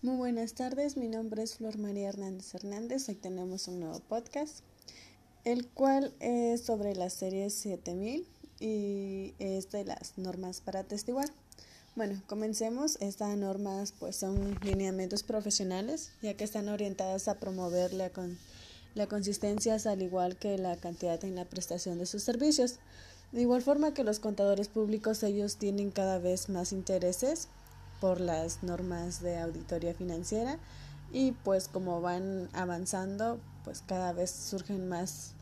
Muy buenas tardes, mi nombre es Flor María Hernández Hernández. Hoy tenemos un nuevo podcast, el cual es sobre la serie 7000 y es de las normas para atestiguar. Bueno, comencemos. Estas normas pues son lineamientos profesionales, ya que están orientadas a promover la, con, la consistencia al igual que la cantidad en la prestación de sus servicios. De igual forma que los contadores públicos, ellos tienen cada vez más intereses por las normas de auditoría financiera y pues como van avanzando pues cada vez surgen más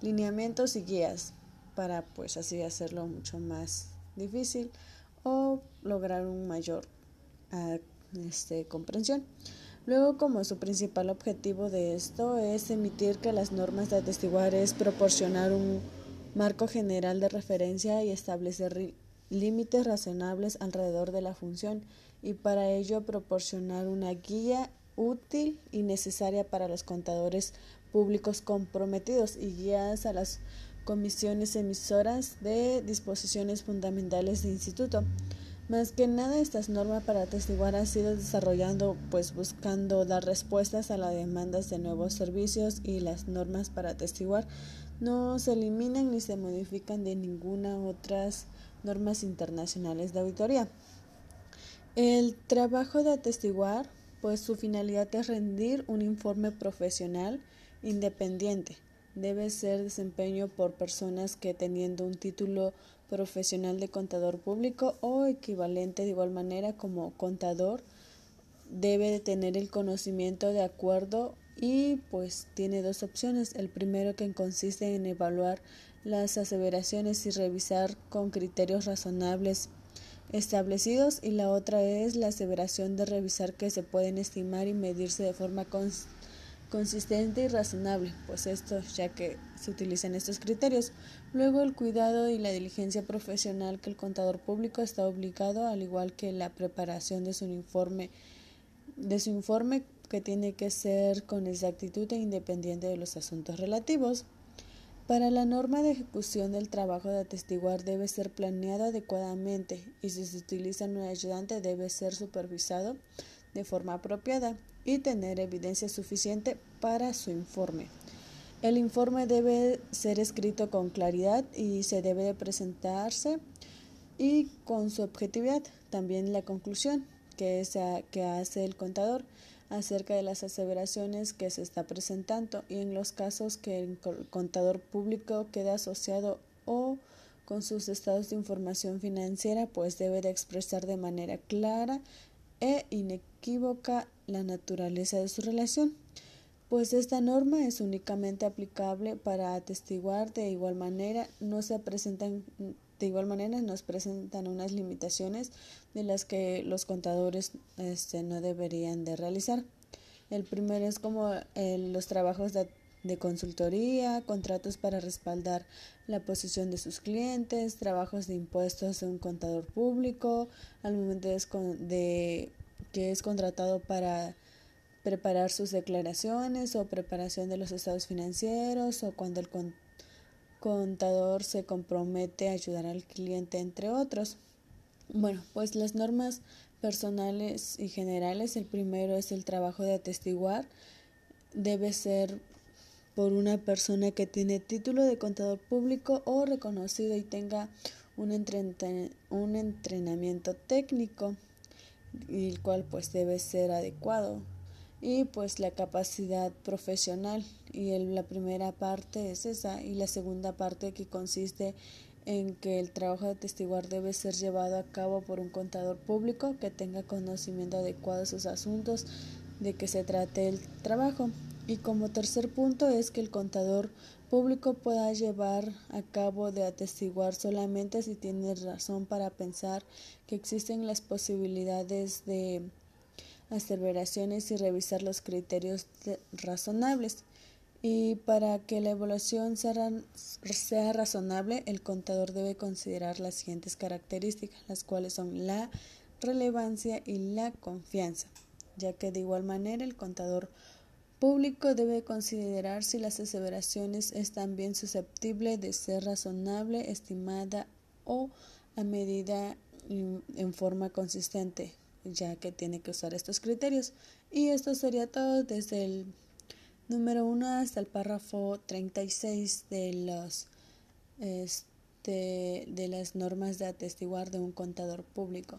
lineamientos y guías para pues así hacerlo mucho más difícil o lograr un mayor ah, este, comprensión. Luego, como su principal objetivo de esto es emitir que las normas de atestiguar es proporcionar un marco general de referencia y establecer límites razonables alrededor de la función y para ello proporcionar una guía útil y necesaria para los contadores públicos comprometidos y guías a las comisiones emisoras de disposiciones fundamentales de instituto. Más que nada, estas normas para atestiguar han sido desarrollando, pues buscando dar respuestas a las demandas de nuevos servicios y las normas para atestiguar no se eliminan ni se modifican de ninguna otras normas internacionales de auditoría. El trabajo de atestiguar, pues su finalidad es rendir un informe profesional independiente. Debe ser desempeño por personas que teniendo un título profesional de contador público o equivalente de igual manera como contador debe de tener el conocimiento de acuerdo y pues tiene dos opciones. El primero que consiste en evaluar las aseveraciones y revisar con criterios razonables establecidos y la otra es la aseveración de revisar que se pueden estimar y medirse de forma consistente y razonable, pues esto ya que se utilizan estos criterios. Luego el cuidado y la diligencia profesional que el contador público está obligado, al igual que la preparación de su informe de su informe que tiene que ser con exactitud e independiente de los asuntos relativos. Para la norma de ejecución del trabajo de atestiguar debe ser planeado adecuadamente y si se utiliza un ayudante debe ser supervisado de forma apropiada y tener evidencia suficiente para su informe. El informe debe ser escrito con claridad y se debe de presentarse y con su objetividad. También la conclusión que, que hace el contador acerca de las aseveraciones que se está presentando y en los casos que el contador público quede asociado o con sus estados de información financiera, pues debe de expresar de manera clara e inequívoca la naturaleza de su relación, pues esta norma es únicamente aplicable para atestiguar de igual manera, no se presentan de igual manera nos presentan unas limitaciones de las que los contadores este, no deberían de realizar. El primero es como eh, los trabajos de, consultoría, contratos para respaldar la posición de sus clientes, trabajos de impuestos de un contador público, al momento de, que es contratado para preparar sus declaraciones o preparación de los estados financieros o cuando el contador se compromete a ayudar al cliente, entre otros. Bueno, pues las normas personales y generales, el primero es el trabajo de atestiguar, debe ser por una persona que tiene título de contador público o reconocido y tenga un, un entrenamiento técnico, el cual pues debe ser adecuado y pues la capacidad profesional. Y el, la primera parte es esa y la segunda parte que consiste en que el trabajo de testiguar debe ser llevado a cabo por un contador público que tenga conocimiento adecuado de sus asuntos de que se trate el trabajo. Y como tercer punto es que el contador público pueda llevar a cabo de atestiguar solamente si tiene razón para pensar que existen las posibilidades de aseveraciones y revisar los criterios razonables. Y para que la evaluación sea, sea razonable, el contador debe considerar las siguientes características, las cuales son la relevancia y la confianza, ya que de igual manera el contador público debe considerar si las aseveraciones están bien susceptibles de ser razonable, estimada o a medida en forma consistente ya que tiene que usar estos criterios. Y esto sería todo desde el número 1 hasta el párrafo 36 de los este, de las normas de atestiguar de un contador público.